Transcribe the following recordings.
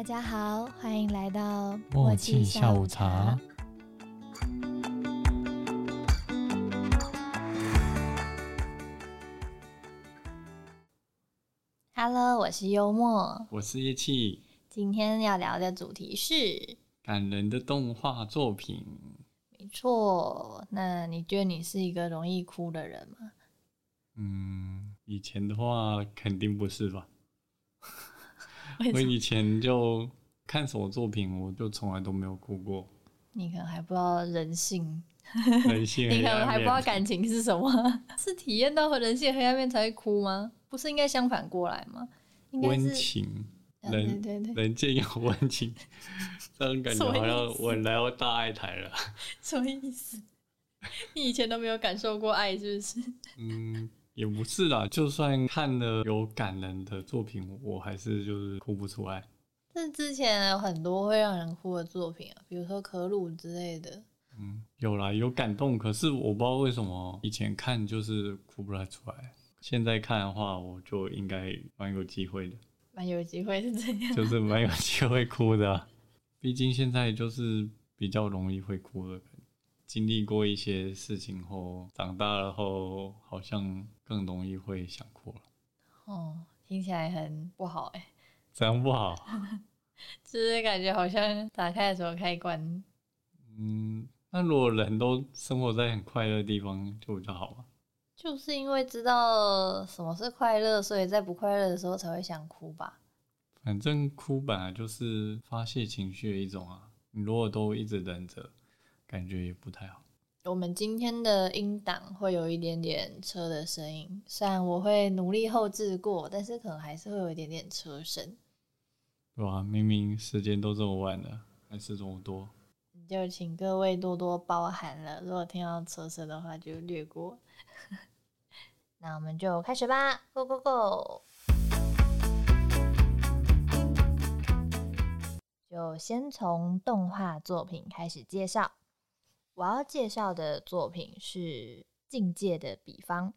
大家好，欢迎来到默契下午茶。Hello，我是幽默。我是叶气，今天要聊的主题是，感人的动画作品。没错。那你觉得你是一个容易哭的人吗？嗯，以前的话肯定不是吧？我以前就看什么作品，我就从来都没有哭过。你可能还不知道人性，人性 你可能还不知道，感情是什么，是体验到和人性黑暗面才会哭吗？不是应该相反过来吗？温是，情，啊对人对对，人间有温情，这种感觉好像我来到大爱台了。什么意思？你以前都没有感受过爱，是不是？嗯，也不是啦，就算看了有感人的作品，我还是就是哭不出来。但之前有很多会让人哭的作品啊，比如说可鲁之类的。嗯，有啦，有感动，可是我不知道为什么以前看就是哭不太出来，现在看的话，我就应该蛮有机会的，蛮有机会是这样。就是蛮有机会哭的啊、毕竟现在就是比较容易会哭的，经历过一些事情后，长大了后，好像更容易会想哭了。哦，听起来很不好哎、怎样不好，就是感觉好像打开了什么开关。嗯，那如果人都生活在很快乐的地方，就比较好吧。就是因为知道什么是快乐，所以在不快乐的时候才会想哭吧。反正哭本来就是发泄情绪的一种啊，你如果都一直忍着，感觉也不太好。我们今天的音档会有一点点车的声音，虽然我会努力后置过，但是可能还是会有一点点车声。哇、明明时间都这么晚了，还是这么多。就请各位多多包涵了。如果听到车声的话，就略过。那我们就开始吧，Go Go Go！就先从动画作品开始介绍。我要介绍的作品是《境界的彼方》，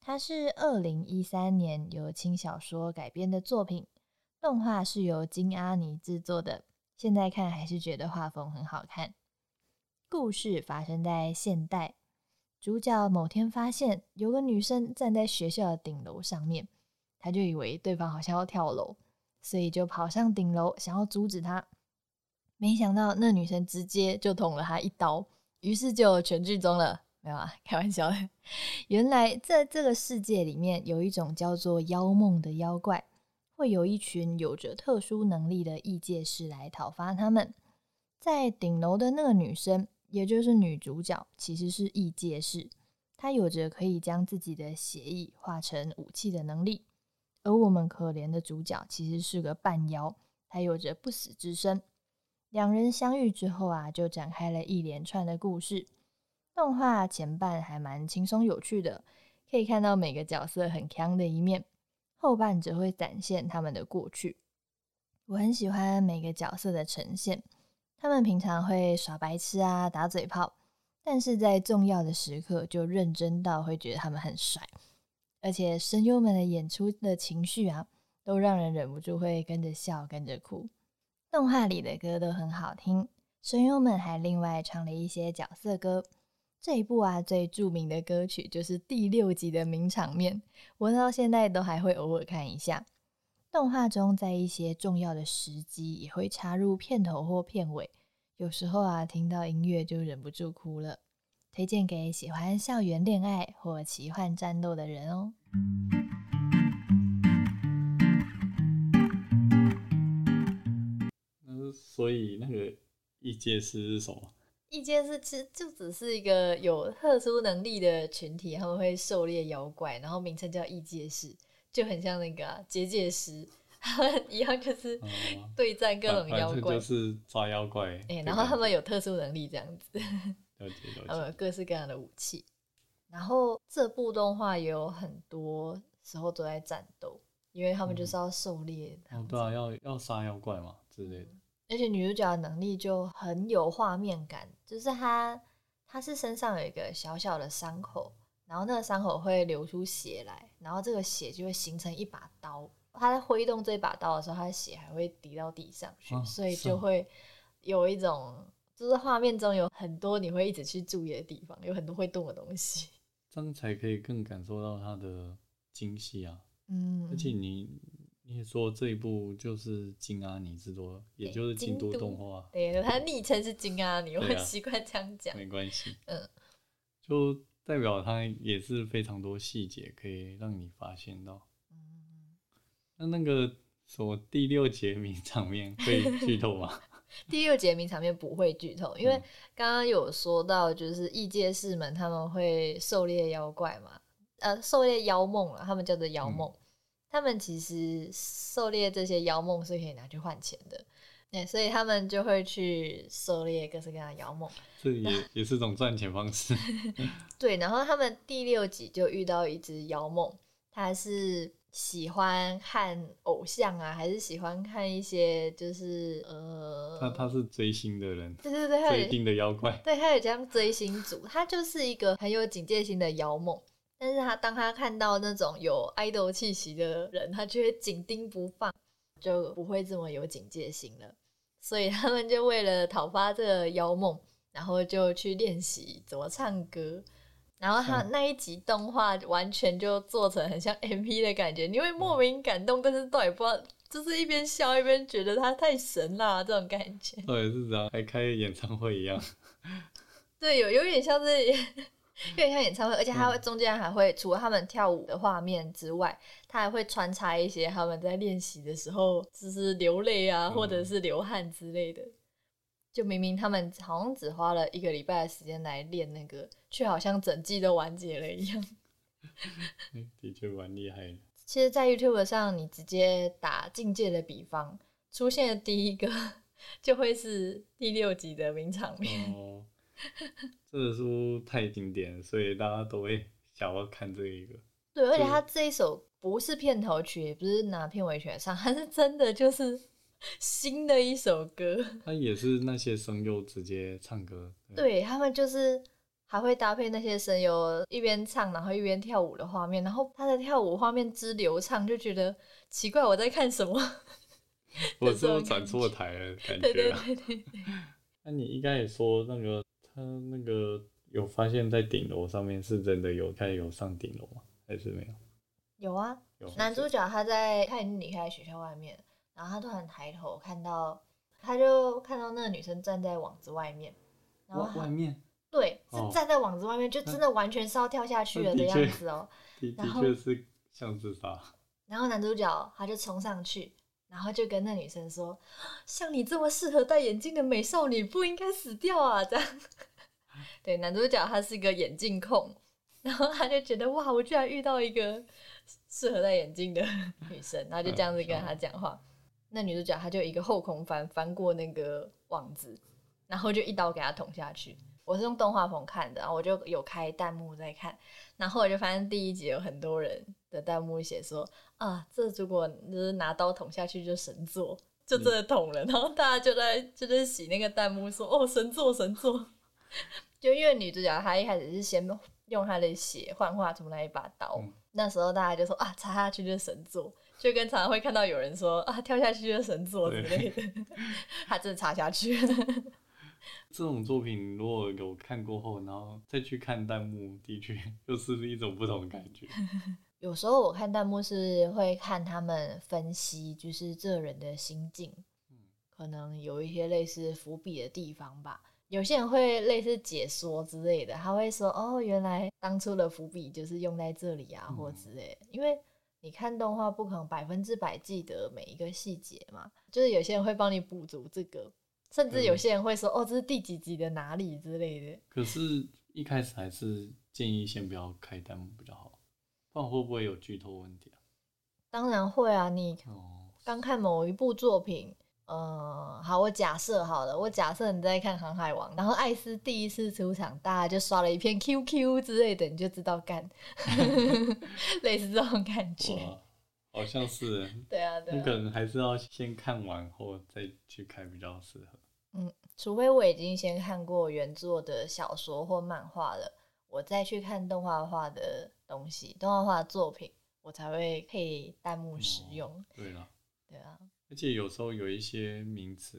它是二零一三年由轻小说改编的作品，动画是由金阿尼制作的。现在看还是觉得画风很好看。故事发生在现代，主角某天发现有个女生站在学校的顶楼上面，他就以为对方好像要跳楼，所以就跑上顶楼想要阻止她。没想到那女生直接就捅了他一刀，于是就全剧终了。没有啊，开玩笑的。原来在这个世界里面，有一种叫做妖梦的妖怪。会有一群有着特殊能力的异界士来讨伐他们。在顶楼的那个女生，也就是女主角，其实是异界士，她有着可以将自己的血液化成武器的能力。而我们可怜的主角其实是个半妖，他有着不死之身。两人相遇之后啊，就展开了一连串的故事。动画前半还蛮轻松有趣的，可以看到每个角色很强的一面。后半则会展现他们的过去。我很喜欢每个角色的呈现，他们平常会耍白痴啊、打嘴炮，但是在重要的时刻就认真到会觉得他们很帅，而且声优们的演出的情绪啊，都让人忍不住会跟着笑、跟着哭。动画里的歌都很好听，声优们还另外唱了一些角色歌。这一部啊，最著名的歌曲就是第六集的名场面，我到现在都还会偶尔看一下。动画中在一些重要的时机也会插入片头或片尾，有时候啊，听到音乐就忍不住哭了。推荐给喜欢校园恋爱或奇幻战斗的人哦。所以那个异界师是什么？异界师其实就只是一个有特殊能力的群体，他们会狩猎妖怪，然后名称叫异界师，就很像那个啊结界师，他 们一样就是哦，对战各种妖怪就。是抓妖怪。哎、然后他们有特殊能力这样子，了解他们各式各样的武器。然后这部动画也有很多时候都在战斗，因为他们就是要狩猎对啊，要要杀妖怪嘛之类的。而且女主角的能力就很有画面感，就是她她是身上有一个小小的伤口，然后那个伤口会流出血来，然后这个血就会形成一把刀，她在挥动这把刀的时候，她的血还会滴到地上去，啊所以就会有一种，就是画面中有很多你会一直去注意的地方，有很多会动的东西。这样才可以更感受到它的精细啊。嗯，而且你你也说这一部就是金阿尼之多，也就是京都动画，对，他的昵称是金阿尼，我对啊习惯这样讲。没关系，嗯，就代表它也是非常多细节可以让你发现到。嗯那那个什么第六节名场面会剧透吗？第六节名场面不会剧透，因为嗯刚刚有说到，就是异界士们他们会狩猎妖怪嘛，呃，狩猎妖梦啊，他们叫做妖梦。他们其实狩猎这些妖梦是可以拿去换钱的，对，所以他们就会去狩猎各式各样的妖梦。这也也是种赚钱方式。对，然后他们第六集就遇到一只妖梦，他是喜欢看偶像啊，还是喜欢看一些就是呃，他他是追星的人，对对对，追星的妖怪。对，他有这样追星族，他就是一个很有警戒心的妖梦。但是他当他看到那种有爱豆气息的人，他就会紧盯不放，就不会这么有警戒心了。所以他们就为了讨伐这个妖梦，然后就去练习怎么唱歌。然后他嗯那一集动画完全就做成很像 MV 的感觉，你会莫名感动，但是倒也不知道，就是一边笑一边觉得他太神啦，这种感觉。到底是这样，还开演唱会一样。对，有有点像是，有点像演唱会，而且他会中间还会除了他们跳舞的画面之外，他还会穿插一些他们在练习的时候，就是流泪啊，嗯或者是流汗之类的。就明明他们好像只花了一个礼拜的时间来练那个，却好像整季都完结了一样。的确蛮厉害的。其实，在 YouTube 上，你直接打境界的比方，出现的第一个 就会是第六集的名场面。哦，这本书太经典了，所以大家都会想要看这一个。对，而且就他这一首不是片头曲，也不是拿片尾曲来唱，它是真的就是新的一首歌。他也是那些声优直接唱歌。对他们就是还会搭配那些声优一边唱然后一边跳舞的画面，然后他的跳舞画面之流畅，就觉得奇怪我在看什么。我是不是转错台了？感对对觉啊。对对，那你应该也说那个他那个有发现，在顶楼上面是真的有开始有上顶楼吗？还是没有？有啊，有男主角他在他已经离开学校外面，然后他突然抬头看到，他就看到那个女生站在网子外面，然后外面对哦是站在网子外面，就真的完全是要跳下去了的样子哦。的的然后确是像自杀。然后男主角他就冲上去，然后就跟那女生说：“像你这么适合戴眼镜的美少女，不应该死掉啊！”这样，对，男主角他是一个眼镜控，然后他就觉得哇，我居然遇到一个适合戴眼镜的 女生，然后就这样子跟他讲话。那女主角她就一个后空翻翻过那个网子，然后就一刀给他捅下去。我是用动画棚看的，然后我就有开弹幕在看，然后我就发现第一集有很多人的弹幕写说啊，这如果就是拿刀捅下去就神作，就真的捅了，然后大家就在就在洗那个弹幕说哦神作神作，就因为女主角她一开始是先用她的血幻化出那一把刀，嗯。那时候大家就说啊插下去就是神作，就跟常常会看到有人说啊跳下去就是神作之类的，他真的插下去了。这种作品如果有看过后，然后再去看弹幕，的确 又是一种不同的感觉。有时候我看弹幕是会看他们分析，就是这人的心境，可能有一些类似伏笔的地方吧。有些人会类似解说之类的，他会说：“哦，原来当初的伏笔就是用在这里啊，嗯或之类的。”因为你看动画不可能百分之百记得每一个细节嘛，就是有些人会帮你补足这个，甚至有嗯些人会说：“哦，这是第几集的哪里之类的。”可是，一开始还是建议先不要开弹幕比较好，不然会不会有剧透问题啊？当然会啊，你哦，刚看某一部作品，呃，好，我假设好了，我假设你在看《航海王》，然后艾斯第一次出场，大家就刷了一片 QQ 之类的，你就知道干 类似这种感觉。好像是，对啊，对你可啊，能还是要先看完后再去看比较适合。嗯除非我已经先看过原作的小说或漫画了，我再去看动画化的东西，动画化作品，我才会配弹幕使用。对啊，对啊，而且有时候有一些名词，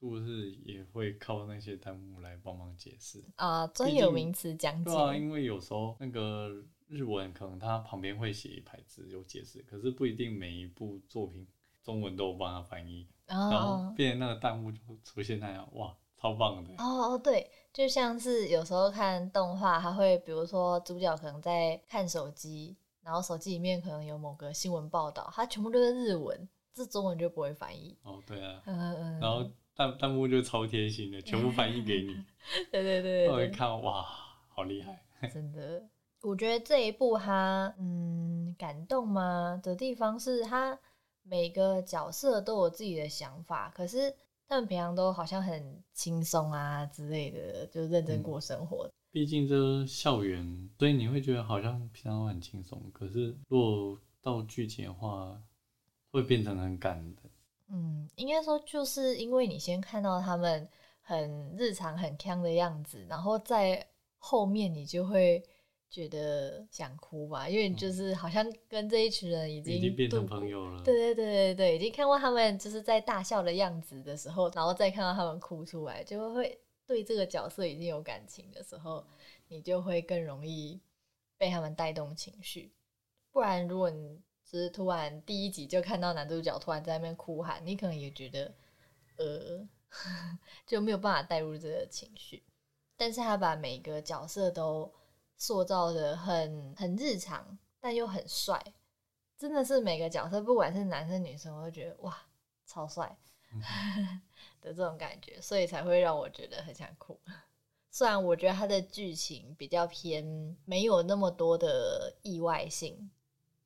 是不是也会靠那些弹幕来帮忙解释？啊，专有名词讲解对。啊，因为有时候那个日文可能它旁边会写一排字有解释，可是不一定每一部作品中文都有帮他翻译，然后哦变成那个弹幕就出现那样，哇，超棒的。哦哦，对，就像是有时候看动画，它会比如说主角可能在看手机，然后手机里面可能有某个新闻报道，它全部都是日文，这中文就不会翻译。哦，对啊，嗯嗯嗯，然后弹弹幕就超贴心的，全部翻译给你，对对对我一看哇，好厉害。真的，我觉得这一部它嗯感动吗的地方是它每个角色都有自己的想法，可是他们平常都好像很轻松啊之类的，就认真过生活。毕竟这是校园，所以你会觉得好像平常都很轻松，可是若到剧情的话，会变成很赶的。嗯，应该说就是因为你先看到他们很日常、很腔的样子，然后在后面你就会觉得想哭吧，因为你就是好像跟这一群人已经已经变成朋友了。对对对对对，已经看过他们就是在大笑的样子的时候，然后再看到他们哭出来，就会对这个角色已经有感情的时候，你就会更容易被他们带动情绪。不然，如果你只是突然第一集就看到男主角突然在那边哭喊，你可能也觉得呃 就没有办法带入这个情绪。但是他把每个角色都塑造的很很日常，但又很帅，真的是每个角色，不管是男生女生，我都觉得哇，超帅 的这种感觉，所以才会让我觉得很想哭。虽然我觉得它的剧情比较偏，没有那么多的意外性，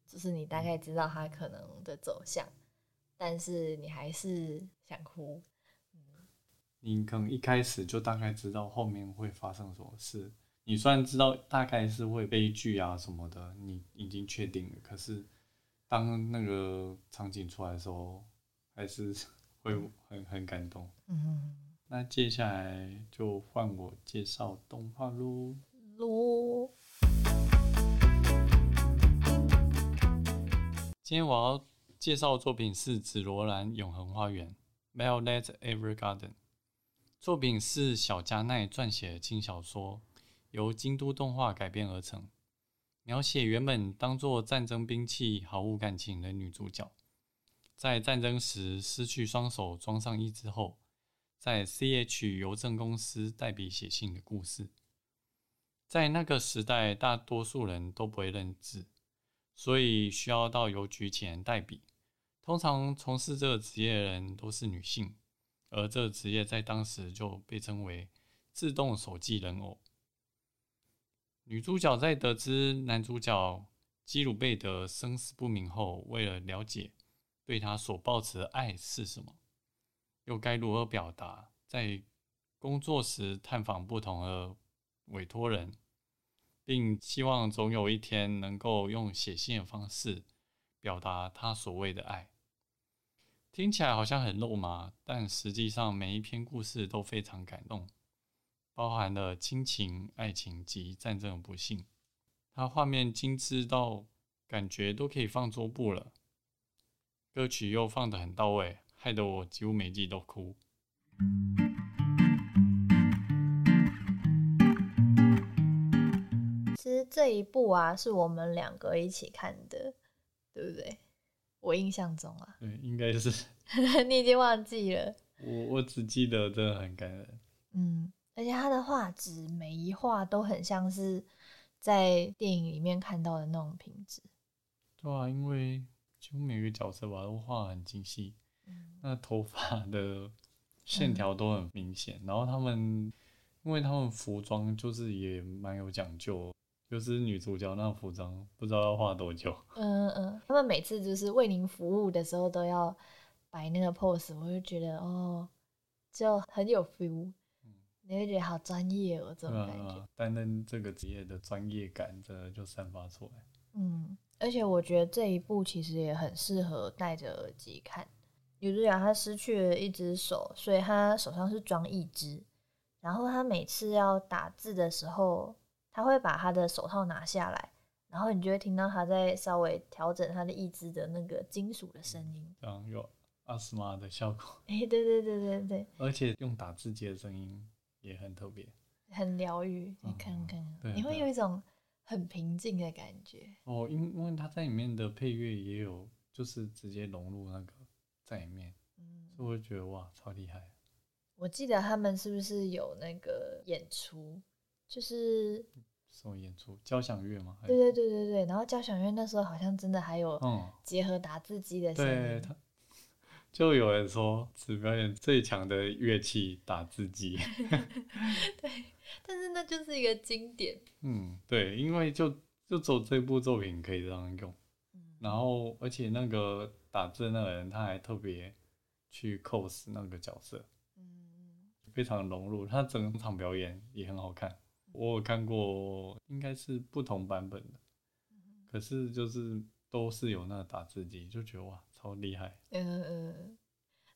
就是你大概知道它可能的走向，但是你还是想哭。你可能一开始就大概知道后面会发生什么事。你虽然知道大概是会悲剧啊什么的，你已经确定了，可是当那个场景出来的时候，还是 会很很感动。嗯，那接下来就换我介绍动画喽。喽今天我要介绍的作品是《紫罗兰永恒花园》（Violet Evergarden）。作品是小加奈撰写的轻小说，由京都动画改编而成，描写原本当作战争兵器、毫无感情的女主角，在战争时失去双手装上义肢后，在 CH 邮政公司代笔写信的故事。在那个时代，大多数人都不会认字，所以需要到邮局请人代笔。通常从事这个职业的人都是女性。而这职业在当时就被称为“自动手记人偶”。女主角在得知男主角基鲁贝德生死不明后，为了了解对他所抱持的爱是什么，又该如何表达，在工作时探访不同的委托人，并希望总有一天能够用写信的方式表达他所谓的爱。听起来好像很肉麻，但实际上每一篇故事都非常感动，包含了亲情、爱情及战争的不幸。它画面精致到感觉都可以放桌布了，歌曲又放得很到位，害得我几乎每季都哭。其实这一部啊，是我们两个一起看的，对不对？我印象中啊，对，应该是 你已经忘记了。我，我只记得真的很感人。嗯，而且它的画质每一画都很像是在电影里面看到的那种品质。对啊，因为几乎每个角色吧都画得很精细，嗯 那头发的线条都很明显，然后他们，因为他们服装就是也蛮有讲究，就是女主角那服装不知道要画多久。嗯嗯，他们每次就是为您服务的时候都要摆那个 pose，我就觉得哦，就很有 feel，你会觉得好专业哦，这种感觉。担任这个职业的专业感真的就散发出来。嗯，而且我觉得这一部其实也很适合戴着耳机看。女主角她失去了一只手，所以她手上是装一只。然后她每次要打字的时候，她会把她的手套拿下来，然后你就会听到她在稍微调整她的一只的那个金属的声音。这样有阿斯玛的效果，哎、对对对对对，而且用打字机的声音也很特别。很疗愈。你看嗯看，对你会有一种很平静的感觉。哦，因因为它在里面的配乐也有，就是直接融入那个在里面，嗯，所以我就觉得哇，超厉害。我记得他们是不是有那个演出？就是什么演出？交响乐吗？还对对对对对，然后交响乐那时候好像真的还有嗯，结合打字机的声音。对他，就有人说此表演最强的乐器打字机。对但是那就是一个经典。嗯，对，因为就就走这部作品可以这样用，嗯然后而且那个打字那个人他还特别去 cos 那个角色，嗯，非常融入，他整场表演也很好看。我有看过，应该是不同版本的，可是就是都是有那个打字机，就觉得哇，超厉害。嗯嗯，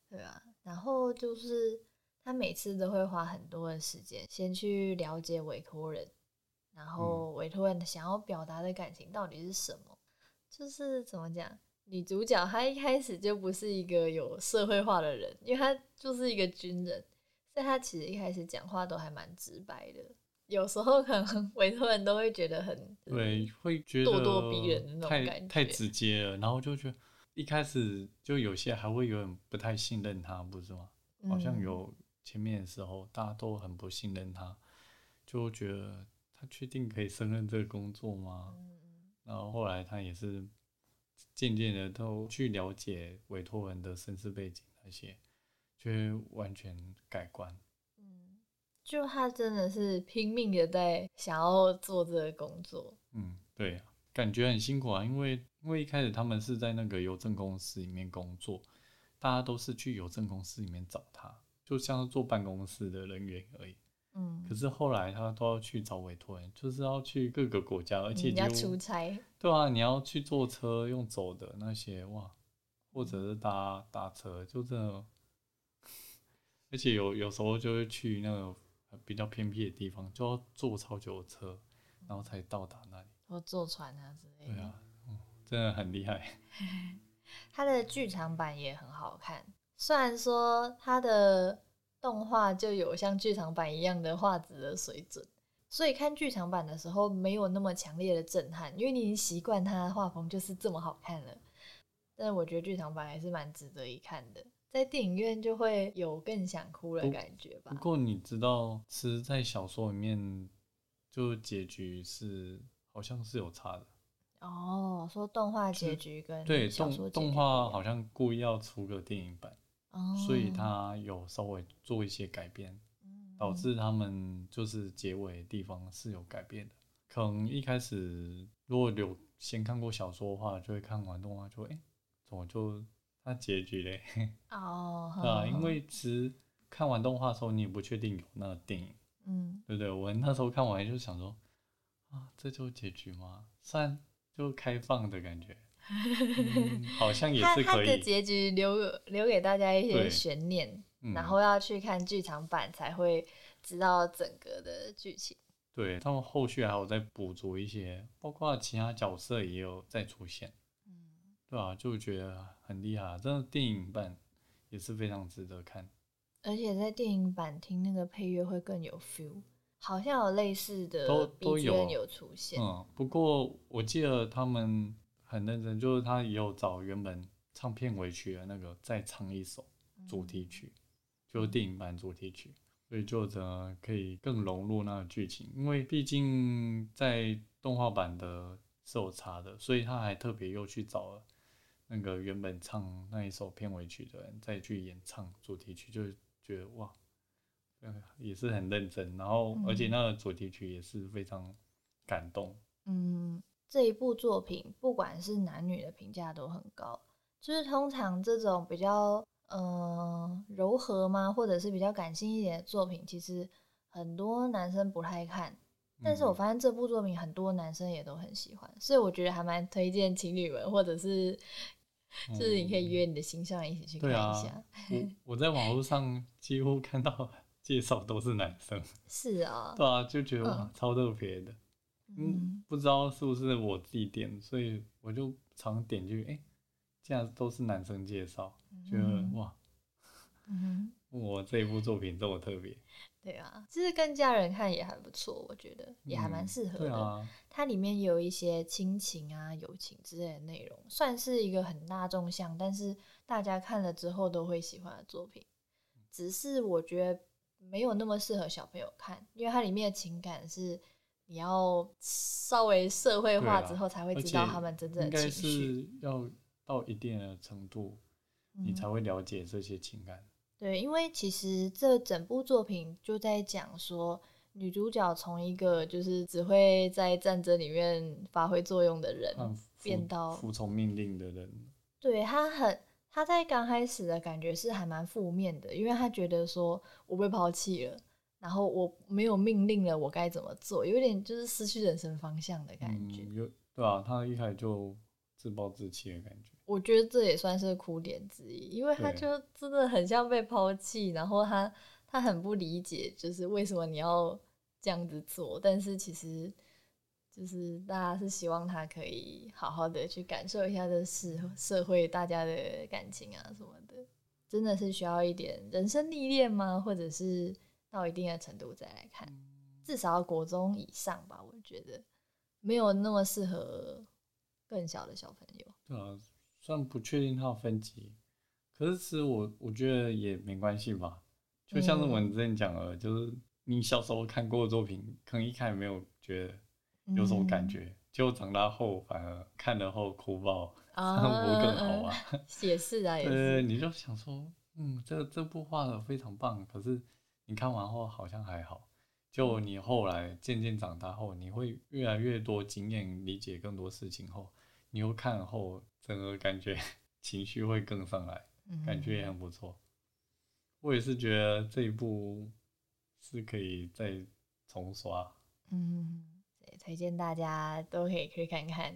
对啊。然后就是他每次都会花很多的时间，先去了解委托人，然后委托人想要表达的感情到底是什么。就是怎么讲，女主角她一开始就不是一个有社会化的人，因为她就是一个军人，所以她其实一开始讲话都还蛮直白的。有时候可能 委托人都会觉得很对，会觉得咄咄逼人的那种感觉太直接了，然后就觉得一开始就有些还会有点不太信任他，不是吗？好像嗯有前面的时候，大家都很不信任他，就觉得他确定可以胜任这个工作吗？嗯然后后来他也是渐渐的都去了解委托人的身世背景那些，就会完全改观。嗯，就他真的是拼命的在想要做这个工作。嗯，对啊，感觉很辛苦啊，因为因为一开始他们是在那个邮政公司里面工作，大家都是去邮政公司里面找他，就像是坐办公室的人员而已。嗯可，是后来他都要去找委托人，就是要去各个国家，而且人家几乎出差，对啊，你要去坐车用走的那些哇，或者是搭搭车，就真的，而且有有时候就会去那个比较偏僻的地方，就要坐超久的车，然后才到达那里。或坐船啊之类的。对啊，嗯，真的很厉害。它的剧场版也很好看，虽然说它的动画就有像剧场版一样的画质的水准，所以看剧场版的时候没有那么强烈的震撼，因为你已经习惯它的画风就是这么好看了。但是我觉得剧场版还是蛮值得一看的，在电影院就会有更想哭的感觉吧不。过你知道，其实，在小说里面，就结局是好像是有差的。哦，说动画结局跟对，动动画好像故意要出个电影版，哦，所以他有稍微做一些改变。嗯导致他们就是结尾的地方是有改变的。可能一开始如果有先看过小说的话，就会看完动画就哎、诶怎么就它结局嘞？哦，对啊，因为其实看完动画的时候，你也不确定有那个电影，嗯对不对？我那时候看完就想说啊，这就是结局吗？算就开放的感觉，嗯、好像也是可以。结局留留给大家一些悬念，嗯然后要去看剧场版才会知道整个的剧情。对他们后续还有在补足一些，包括其他角色也有再出现。嗯，对啊，就觉得很厉害啊，真的电影版也是非常值得看。而且在电影版听那个配乐会更有 feel，好像有类似的都都有有出现。嗯，不过我记得他们很认真，就是他也有找原本唱片尾曲的那个再唱一首主题曲，就是电影版主题曲，所以作者可以更融入那个剧情，因为毕竟在动画版的是有差的，所以他还特别又去找了那个原本唱那一首片尾曲的人再去演唱主题曲，就觉得哇，呃也是很认真，然后而且那个主题曲也是非常感动。嗯，这一部作品不管是男女的评价都很高，就是通常这种比较呃柔和吗，或者是比较感性一点的作品，其实很多男生不太看。但是我嗯发现这部作品很多男生也都很喜欢，所以我觉得还蛮推荐情侣们，或者是就是你可以约你的心上人一起去看一下。我我在网络上几乎看到介绍都是男生，是啊、对啊，就觉得哇嗯超特别的。嗯，不知道是不是我自己点，所以我就常点进去，哎、竟然都是男生介绍，觉得嗯。哇，嗯我这一部作品这么特别，对啊，其实跟家人看也还不错，我觉得也还蛮嗯适合的。它里面有一些亲情啊、友情之类的内容，算是一个很大众向，但是大家看了之后都会喜欢的作品。只是我觉得没有那么适合小朋友看，因为它里面的情感是你要稍微社会化之后才会知道他们真正的情绪。是要到一定的程度，你嗯才会了解这些情感。对，因为其实这整部作品就在讲说，女主角从一个就是只会在战争里面发挥作用的人，变到服从命令的人，对她很，她在刚开始的感觉是还蛮负面的，因为他觉得说我被抛弃了，然后我没有命令了，我该怎么做，有点就是失去人生方向的感觉。嗯，有对啊，他一开始就自暴自弃的感觉。我觉得这也算是哭点之一，因为他就真的很像被抛弃，然后他他很不理解，就是为什么你要这样子做，但是其实就是大家是希望他可以好好的去感受一下这社社会大家的感情啊什么的，真的是需要一点人生历练吗？或者是到一定的程度再来看，至少要国中以上吧，我觉得没有那么适合更小的小朋友。对啊，虽然不确定它的分级，可是其实我我觉得也没关系吧。就像是我们之前讲的，就是你小时候看过的作品，可能一开始没有觉得有什么感觉，结果长大后反而看了后哭爆，这啊，样不更好吗？嗯也是啊，也对，是。你就想说，嗯，这这部画的非常棒，可是你看完后好像还好。就你后来渐渐长大后，你会越来越多经验，理解更多事情后，你又看后，整个感觉 情绪会更上来，感觉也很不错。我也是觉得这一部是可以再重刷。嗯，对，推荐大家都可以去看看，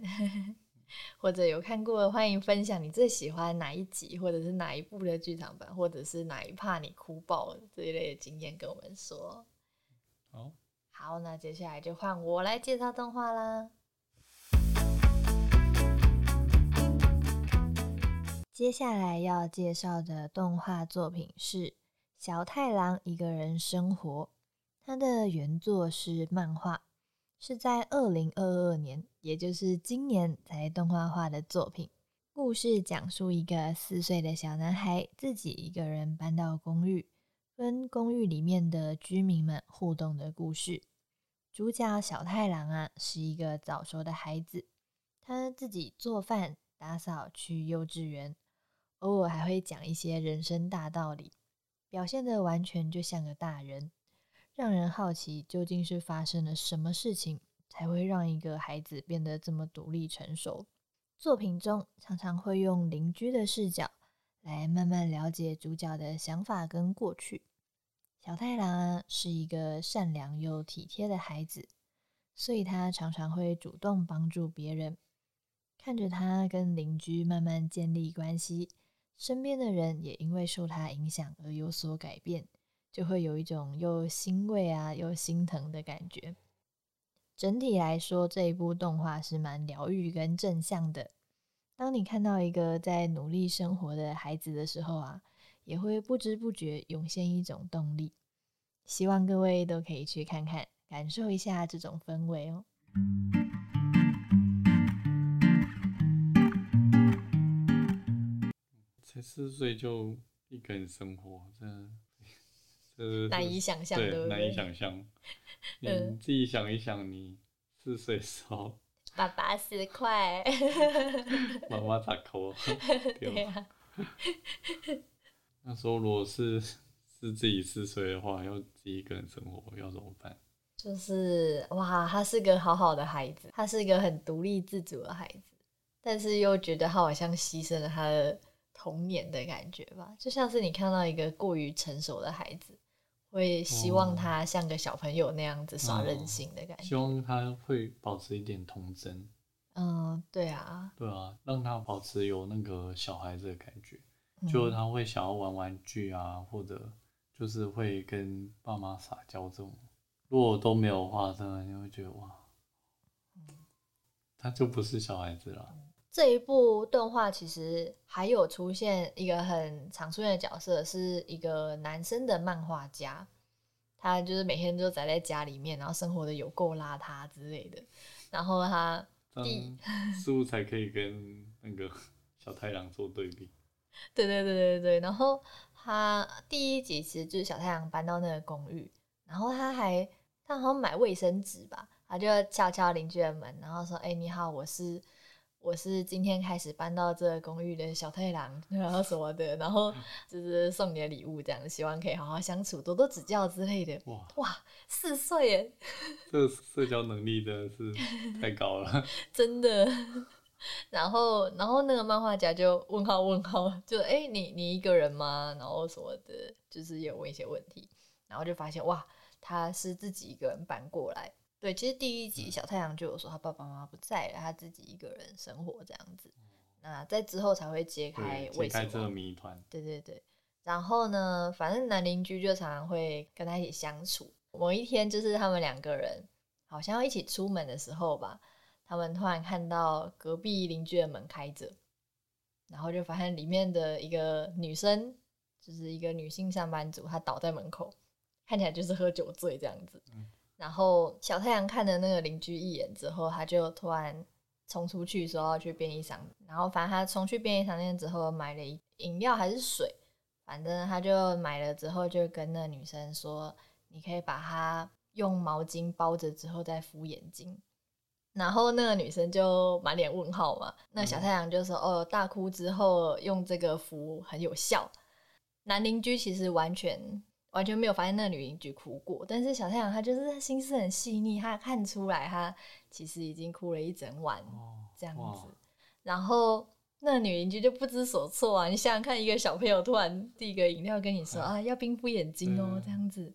或者有看过的，欢迎分享你最喜欢哪一集，或者是哪一部的剧场版，或者是哪一怕你哭爆了这一类的经验跟我们说。好，好，那接下来就换我来介绍动画啦。接下来要介绍的动画作品是《小太郎一个人生活》，它的原作是漫画，是在二零二二年，也就是今年才动画化的作品。故事讲述一个四岁的小男孩自己一个人搬到公寓，跟公寓里面的居民们互动的故事。主角小太郎啊，是一个早熟的孩子，他自己做饭、打扫、去幼稚园，偶尔还会讲一些人生大道理，表现的完全就像个大人，让人好奇究竟是发生了什么事情，才会让一个孩子变得这么独立成熟。作品中常常会用邻居的视角来慢慢了解主角的想法跟过去。小太郎啊，是一个善良又体贴的孩子，所以他常常会主动帮助别人。看着他跟邻居慢慢建立关系，身边的人也因为受他影响而有所改变，就会有一种又欣慰啊又心疼的感觉。整体来说，这一部动画是蛮疗愈跟正向的。当你看到一个在努力生活的孩子的时候啊，也会不知不觉涌现一种动力。希望各位都可以去看看，感受一下这种氛围哦。才四岁就一个人生活，这这难以想象，对难以？想象。你嗯自己想一想，你四岁的时候，爸爸十块，妈妈咋抠？对啊，那时候如果是是自己四岁的话，要自己一个人生活，要怎么办？就是哇，他是个好好的孩子，他是一个很独立自主的孩子，但是又觉得他好像牺牲了他的童年的感觉吧，就像是你看到一个过于成熟的孩子，会希望哦。他像个小朋友那样子耍任哦性的感觉。希望他会保持一点童真，嗯，对啊，对啊，让他保持有那个小孩子的感觉，嗯。就是他会想要玩玩具啊，或者就是会跟爸妈撒娇这种。如果都没有的话，真的你会觉得哇，他就不是小孩子了。这一部动画其实还有出现一个很常出现的角色，是一个男生的漫画家，他就是每天都宅在家里面，然后生活的有够邋遢之类的。然后他第似乎才可以跟那个 小太阳做对比。对对对对对，然后他第一集其实就是小太阳搬到那个公寓，然后他还他好像买卫生纸吧，他就敲敲邻居的门，然后说：“哎，你好，我是。”我是今天开始搬到这个公寓的小太郎，然后什么的，然后就是送你的礼物，这样希望可以好好相处，多多指教之类的。哇哇，四岁耶！这社交能力真的是太高了，真的。然后，然后那个漫画家就问号问号，就哎，你你一个人吗？然后什么的，就是有问一些问题，然后就发现哇，他是自己一个人搬过来。对，其实第一集小太阳就有说他爸爸妈妈不在了，他自己一个人生活这样子。那在之后才会揭开为什么这个谜团。对对对，然后呢，反正男邻居就常常会跟他一起相处。某一天，就是他们两个人好像要一起出门的时候吧，他们突然看到隔壁邻居的门开着，然后就发现里面的一个女生，就是一个女性上班族，她倒在门口，看起来就是喝酒醉这样子。然后小太阳看了那个邻居一眼之后，他就突然冲出去说要去便利商店。然后反正他冲去便利商店之后，买了一饮料还是水，反正他就买了之后，就跟那女生说：“你可以把它用毛巾包着之后再敷眼睛。”然后那个女生就满脸问号嘛。那小太阳就说：“哦，大哭之后用这个敷很有效。”男邻居其实完全。完全没有发现那个女邻居哭过，但是小太阳他就是心思很细腻，他看出来他其实已经哭了一整晚这样子。然后那女邻居就不知所措啊！你想想看，一个小朋友突然递个饮料跟你说啊，要冰敷眼睛哦，这样子，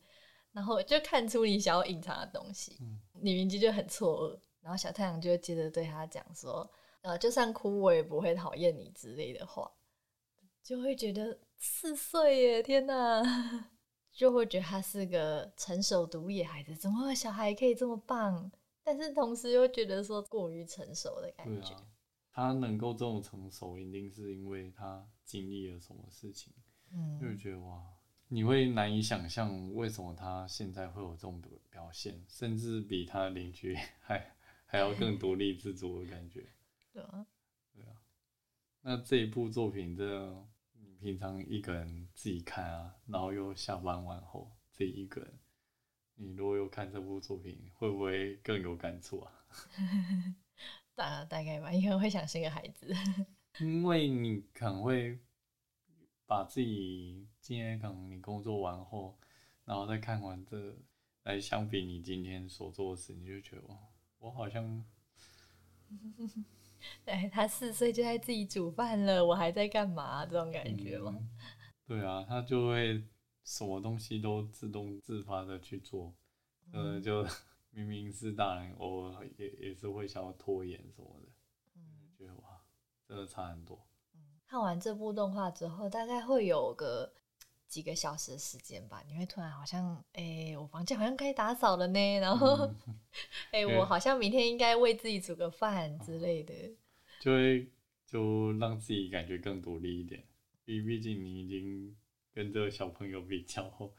然后就看出你想要隐藏的东西。女邻居就很错愕，然后小太阳就接着对他讲说，呃，就算哭我也不会讨厌你之类的话，就会觉得四岁耶，天哪！就会觉得他是个成熟独立的孩子，怎么小孩可以这么棒？但是同时又觉得说过于成熟的感觉。他能够这么成熟，一定是因为他经历了什么事情。嗯，就会觉得哇，你会难以想象为什么他现在会有这种表现，甚至比他邻居还还要更独立自主的感觉。对啊，对啊。那这一部作品这。平常一个人自己看啊，然后又下班完后自己一个人，你如果又看这部作品，会不会更有感触啊？大大概吧，应该会想生个孩子。因为你可能会把自己今天可能你工作完后，然后再看完这来相比你今天所做的事，你就觉得我好像。对他四岁就在自己煮饭了，我还在干嘛？这种感觉吗？对啊，他就会什么东西都自动自发的去做，嗯，就 明明是大人，偶尔也也是会想要拖延什么的，嗯，觉得哇，真的差很多。看完这部动画之后，大概会有个几个小时的时间吧，你会突然好像，哎，我房间好像该打扫了呢，然后，哎，我好像明天应该为自己煮个饭之类的。就会就让自己感觉更独立一点，因为毕竟你已经跟这个小朋友比较后，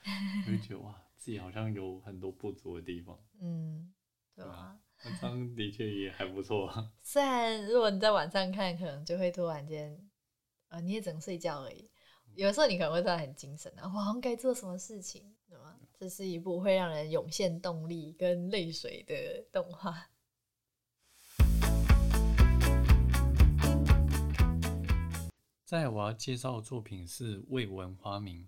会觉得哇，自己好像有很多不足的地方。嗯，对啊，那张的确也还不错。虽然如果你在晚上看，可能就会突然间，呃，你也只能睡觉而已。有时候你可能会突然很精神啊，哇，该做什么事情，对吗？这是一部会让人涌现动力跟泪水的动画。在我要介绍的作品是《未闻花名》，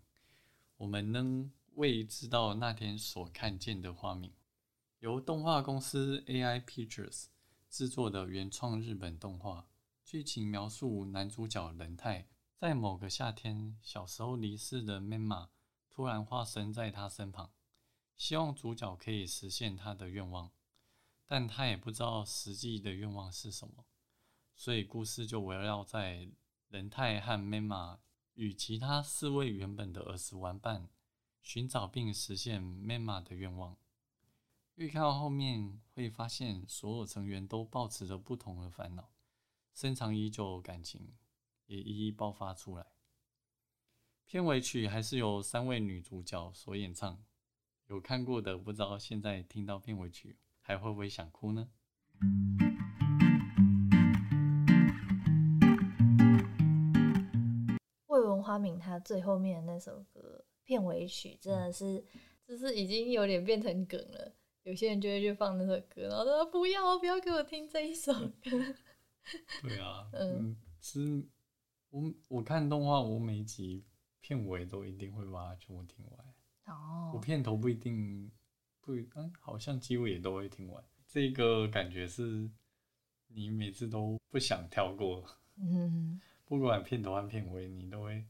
我们能未知道那天所看见的花名，由动画公司 AI Pictures 制作的原创日本动画。剧情描述男主角仁太在某个夏天，小时候离世的 Mema 突然化身在他身旁，希望主角可以实现他的愿望，但他也不知道实际的愿望是什么，所以故事就围绕在。仁太和 Mema 与其他四位原本的儿时玩伴寻找并实现 Mema 的愿望。越看后面，会发现所有成员都抱持着不同的烦恼，深藏已久感情也一一爆发出来。片尾曲还是由三位女主角所演唱，有看过的不知道现在听到片尾曲还会不会想哭呢？未闻花名他最后面的那首歌片尾曲真的是，就是已经有点变成梗了。有些人就会去放那首歌，然后说不要不要给我听这一首歌。对啊，嗯，其实我我看动画，我每集片尾都一定会把它全部听完。哦，我片头不一定不，嗯，好像几乎也都会听完。这个感觉是，你每次都不想跳过。嗯。不管片头和片尾，你都会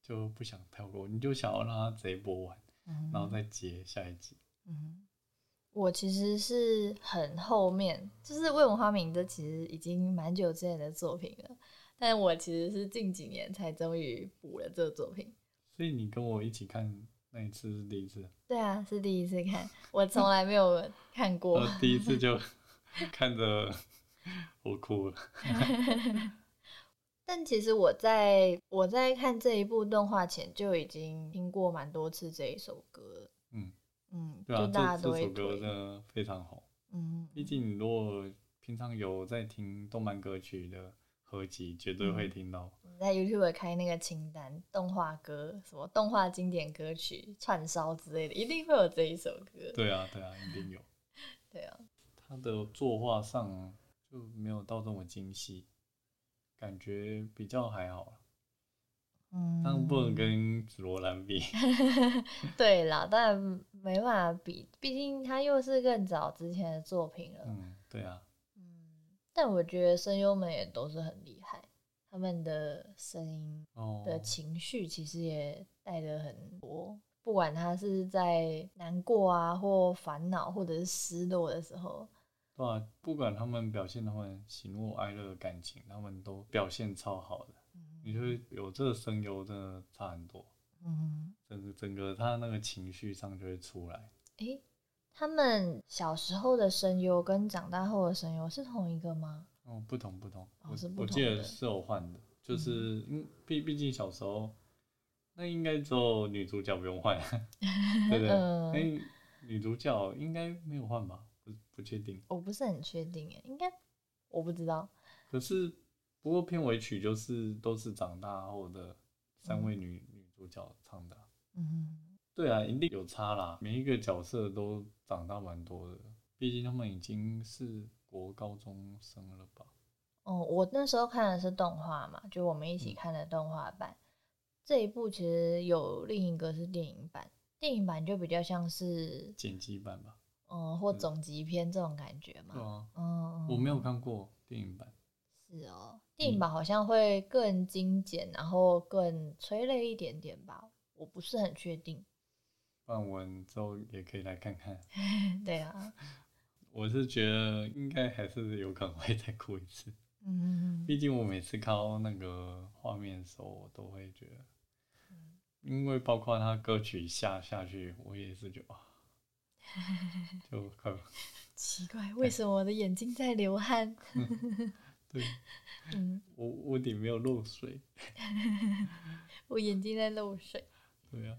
就不想跳过，你就想要让它直接播完，然后再接下一集。嗯，我其实是很后面，就是《未闻花名》这其实已经蛮久之前的作品了，但我其实是近几年才终于补了这个作品。所以你跟我一起看那一次是第一次？对啊，是第一次看，我从来没有看过。第一次就 看着我哭了。但其实我在我在看这一部动画前就已经听过蛮多次这一首歌，嗯嗯，对啊，这这首歌真的非常好，嗯，毕竟你如果平常有在听动漫歌曲的合集，绝对会听到。在 YouTube 开那个清单，动画歌什么动画经典歌曲串烧之类的，一定会有这一首歌。对啊，对啊，一定有。对啊，他的作画上就没有到这么精细。感觉比较还好嗯，但不能跟紫罗兰比。对啦，但没办法比，毕竟他又是更早之前的作品了。嗯，对啊。嗯，但我觉得声优们也都是很厉害，他们的声音的情绪其实也带的很多，不管他是在难过啊，或烦恼，或者是失落的时候。对啊，不管他们表现他们喜怒哀乐的感情，他们都表现超好的。你就有这个声优真的差很多。嗯，整个整个他那个情绪上就会出来。诶，他们小时候的声优跟长大后的声优是同一个吗？哦，不同不同。我我记得是有换的，就是嗯毕毕竟小时候，那应该只有女主角不用换，对不对？哎，女主角应该没有换吧？不确定，我不是很确定诶，应该我不知道。可是，不过片尾曲就是都是长大后的三位女女主角唱的。嗯，对啊，一定有差啦。每一个角色都长大蛮多的，毕竟他们已经是国高中生了吧？哦，我那时候看的是动画嘛，就我们一起看的动画版。这一部其实有另一个是电影版，电影版就比较像是剪辑版吧。嗯，或总集篇这种感觉嘛。对啊。嗯，我没有看过电影版。是哦，电影版好像会更精简，然后更催泪一点点吧。我不是很确定。看完之后也可以来看看。对啊。我是觉得应该还是有可能会再哭一次。嗯。毕竟我每次看到那个画面的时候，我都会觉得，因为包括他歌曲下下去，我也是觉得。就很奇怪，为什么我的眼睛在流汗？对，嗯，我屋顶没有漏水，我眼睛在漏水。对呀，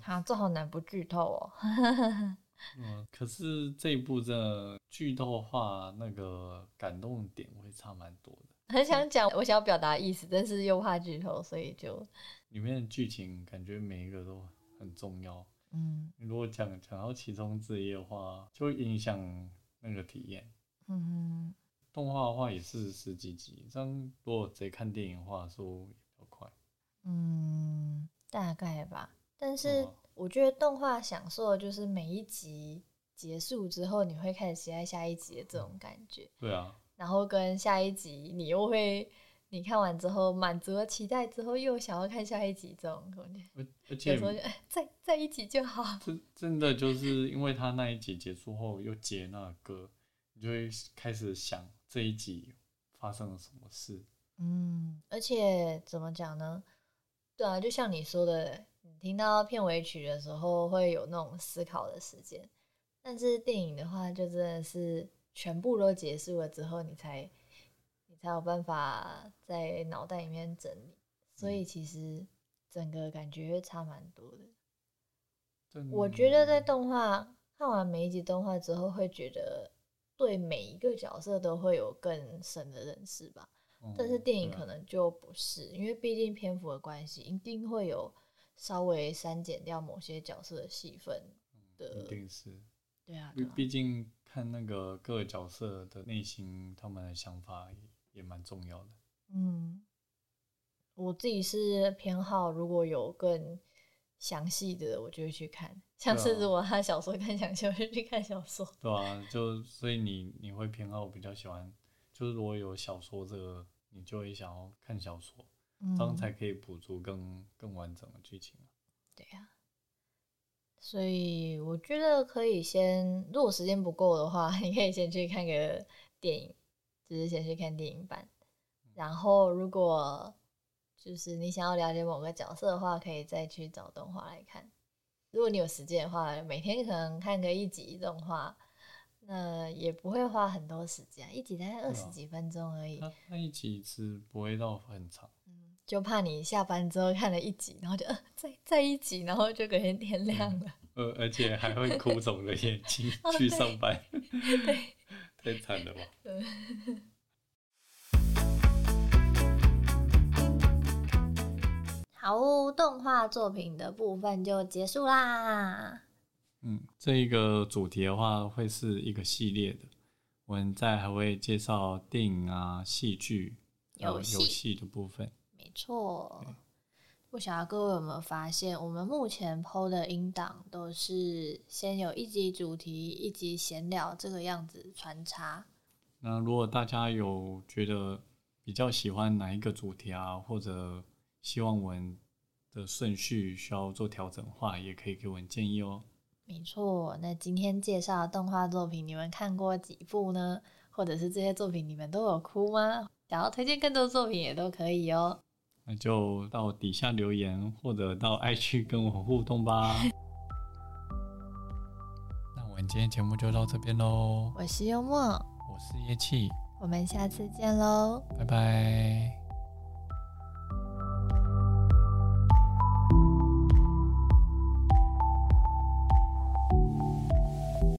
好，这好难不剧透哦。嗯，可是这一部的剧透话，那个感动点会差蛮多的。很想讲，我想要表达意思，但是又怕剧透，所以就里面的剧情感觉每一个都很重要。嗯，如果讲讲到其中之一的话，就会影响那个体验。嗯，动画的话也是十几集，这样如果直接看电影的话，速度比较快。嗯，大概吧。但是我觉得动画享受的就是每一集结束之后，你会开始期待下一集的这种感觉。对啊。然后跟下一集，你又会。你看完之后满足了期待之后，又想要看下一集这种感觉。而且有时候再再一集就好。真真的就是因为他那一集结束后又接那歌，你就会开始想这一集发生了什么事。嗯，而且怎么讲呢？对啊，就像你说的，你听到片尾曲的时候会有那种思考的时间。但是电影的话，就真的是全部都结束了之后，你才你才有办法在脑袋里面整理，所以其实整个感觉会差蛮多的。我觉得在动画看完每一集动画之后，会觉得对每一个角色都会有更深的认识吧。但是电影可能就不是，因为毕竟篇幅的关系，一定会有稍微删减掉某些角色的戏份的。一定是。对啊。毕毕竟看那个各个角色的内心，他们的想法也蛮重要的。嗯，我自己是偏好如果有更。详细的我就会去看，像是如果他小说更详细，我就去看小说。对啊，就所以你你会偏好比较喜欢，就是如果有小说这个，你就会想要看小说，这样才可以补足更更完整的剧情对呀，所以我觉得可以先，如果时间不够的话，你可以先去看个电影，就是先去看电影版，然后如果。就是你想要了解某个角色的话，可以再去找动画来看。如果你有时间的话，每天可能看个一集动画，那也不会花很多时间，一集大概二十几分钟而已。那一集是不会到很长。嗯，就怕你下班之后看了一集，然后就呃再再一集，然后就隔天天亮了。呃，而且还会哭肿了眼睛 去上班，对，太惨了吧。好，动画作品的部分就结束啦。嗯，这一个主题的话会是一个系列的，我们再还会介绍电影啊、戏剧、游戏的部分。没错，不晓得各位有没有发现，我们目前 PO 的音档都是先有一集主题，一集闲聊这个样子穿插。那如果大家有觉得比较喜欢哪一个主题啊，或者希望我们的顺序需要做调整的话，也可以给我们建议哦。没错，那今天介绍的动画作品，你们看过几部呢？或者是这些作品你们都有哭吗？想要推荐更多作品也都可以哦。那就到底下留言，或者到爱区跟我互动吧。那我们今天节目就到这边喽。我是幽默，我是叶气，我们下次见喽，拜拜。